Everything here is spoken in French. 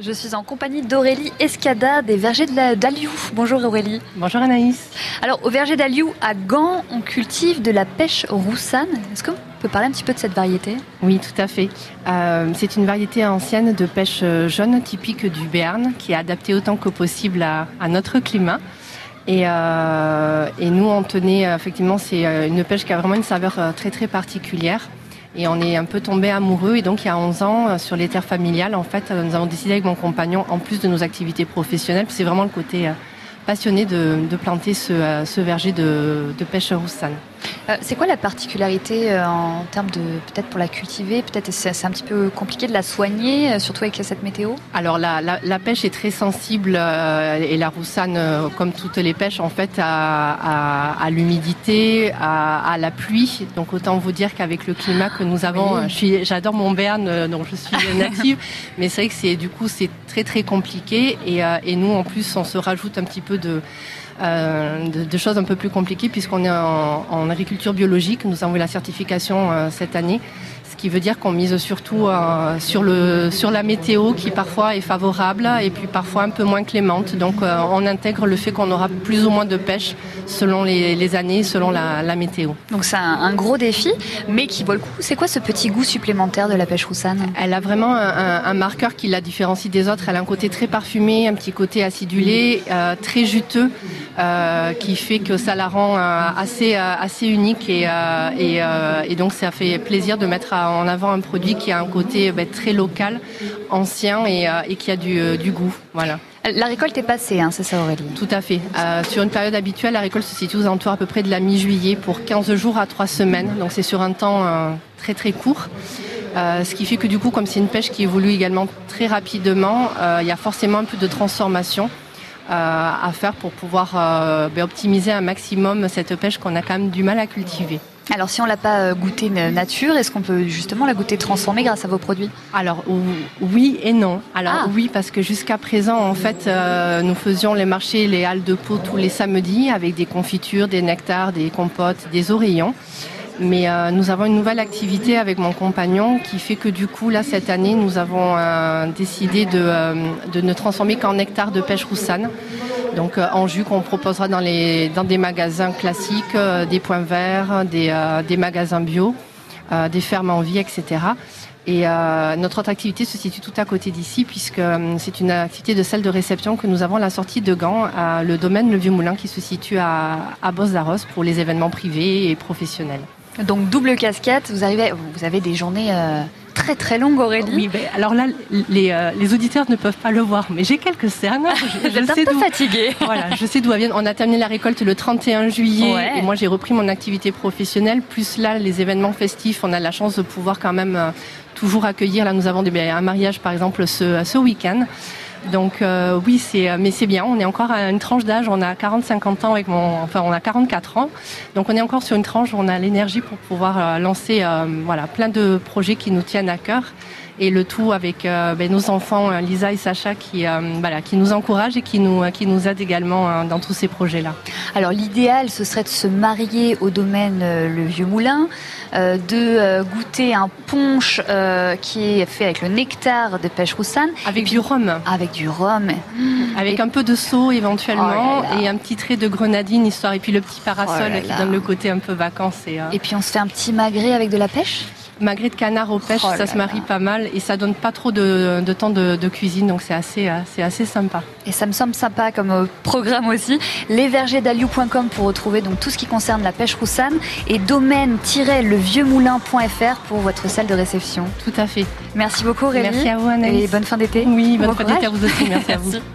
Je suis en compagnie d'Aurélie Escada des vergers de d'Aliou. Bonjour Aurélie. Bonjour Anaïs. Alors au verger d'Aliou à Gand, on cultive de la pêche roussane. Est-ce qu'on peut parler un petit peu de cette variété? Oui, tout à fait. Euh, c'est une variété ancienne de pêche euh, jaune typique du Béarn qui est adaptée autant que possible à, notre climat. Et, euh, et, nous, on tenait, effectivement, c'est une pêche qui a vraiment une saveur très très particulière. Et on est un peu tombé amoureux. Et donc, il y a 11 ans, euh, sur les terres familiales, en fait, euh, nous avons décidé avec mon compagnon, en plus de nos activités professionnelles, c'est vraiment le côté euh, passionné de, planter ce, verger de, de pêche roussane. Euh, c'est quoi la particularité euh, en termes de peut-être pour la cultiver Peut-être c'est un petit peu compliqué de la soigner, euh, surtout avec cette météo? Alors la, pêche est très sensible et la roussane, comme toutes les pêches, en fait, à, l'humidité, à, la pluie. Donc autant vous dire qu'avec le climat que nous avons, j'adore mon Berne, dont je suis native, mais c'est vrai que c'est du coup c'est très très compliqué et, et nous en plus on se rajoute un petit peu de euh, de, choses un peu plus compliquées puisqu'on est en, agriculture biologique. Nous avons eu la certification euh, cette année qui veut dire qu'on mise surtout euh, sur, le, sur la météo qui parfois est favorable et puis parfois un peu moins clémente. Donc on intègre le fait qu'on aura plus ou moins de pêche selon les, années, selon la, météo. Donc c'est un, gros défi, mais qui vaut le coup. C'est quoi ce petit goût supplémentaire de la pêche roussane Elle a vraiment un, marqueur qui la différencie des autres. Elle a un côté très parfumé, un petit côté acidulé, très juteux. Euh, qui fait que ça la rend euh, assez, euh, assez unique et, et, donc ça fait plaisir de mettre en avant un produit qui a un côté ben, très local, ancien et, qui a du, du, goût. Voilà. La récolte est passée, hein, c'est ça Aurélie? Tout à fait. sur une période habituelle, la récolte se situe aux alentours à peu près de la mi-juillet pour 15 jours à 3 semaines. Donc c'est sur un temps très très court. ce qui fait que du coup, comme c'est une pêche qui évolue également très rapidement, il y a forcément un peu de transformation. Euh, à faire pour pouvoir euh, ben, optimiser un maximum cette pêche qu'on a quand même du mal à cultiver. Alors si on l'a pas euh, goûté nature, est-ce qu'on peut justement la goûter transformée grâce à vos produits? Alors oui et non. Alors ah. oui parce que jusqu'à présent en fait nous faisions les marchés, les halles de peau tous les samedis avec des confitures, des nectars, des compotes, des oreillons. Mais euh, nous avons une nouvelle activité avec mon compagnon qui fait que du coup, là, cette année, nous avons euh, décidé de, euh, de, ne transformer qu'en nectar de pêche roussane. Donc en jus qu'on proposera dans, les, dans des magasins classiques, des points verts, des, des magasins bio, des fermes en vie, etc. Et notre autre activité se situe tout à côté d'ici, puisque c'est une activité de salle de réception que nous avons à la sortie de Gand, le domaine Le Vieux Moulin, qui se situe à, à pour les événements privés et professionnels. Donc double casquette, vous arrivez, vous avez des journées euh, très très longues, Aurélie. Oui, mais alors là, les, euh, les, auditeurs ne peuvent pas le voir, mais j'ai quelques cernes. Je, je un peu fatiguée. Voilà, je sais d'où elles viennent. On a terminé la récolte le 31 juillet, et moi j'ai repris mon activité professionnelle. Plus là, les événements festifs, on a la chance de pouvoir quand même euh, toujours accueillir. Là, nous avons des, un mariage par exemple ce, ce week-end. Donc euh, oui, c'est euh, mais c'est bien. On est encore à une tranche d'âge. On a 40-50 ans avec mon, enfin on a 44 ans. Donc on est encore sur une tranche où on a l'énergie pour pouvoir euh, lancer voilà plein de projets qui nous tiennent à cœur et le tout avec ben, nos enfants Lisa et Sacha qui voilà qui nous encouragent et qui nous qui nous aident également dans tous ces projets là. Alors l'idéal ce serait de se marier au domaine le Vieux Moulin, de goûter un punch qui est fait avec le nectar de pêche roussane avec du rhum. Avec du rhum. Avec un peu de saut éventuellement oh et un petit trait de grenadine histoire et puis le petit parasol oh qui donne le côté un peu vacances. Et, euh, et puis on se fait un petit magret avec de la pêche? Magret de canard au pêche, oh ça se marie pas mal et ça donne pas trop de, temps de, cuisine, donc c'est assez, euh, c'est assez sympa. Et ça me semble sympa comme euh, programme aussi. Lesvergersdaliou.com pour retrouver donc tout ce qui concerne la pêche roussane et domaine-levieuxmoulin.fr pour votre salle de réception. Tout à fait. Merci beaucoup Rémi. Merci à vous Anaïs. Et bonne fin d'été. Oui, bonne fin d'été à vous aussi. Merci à vous.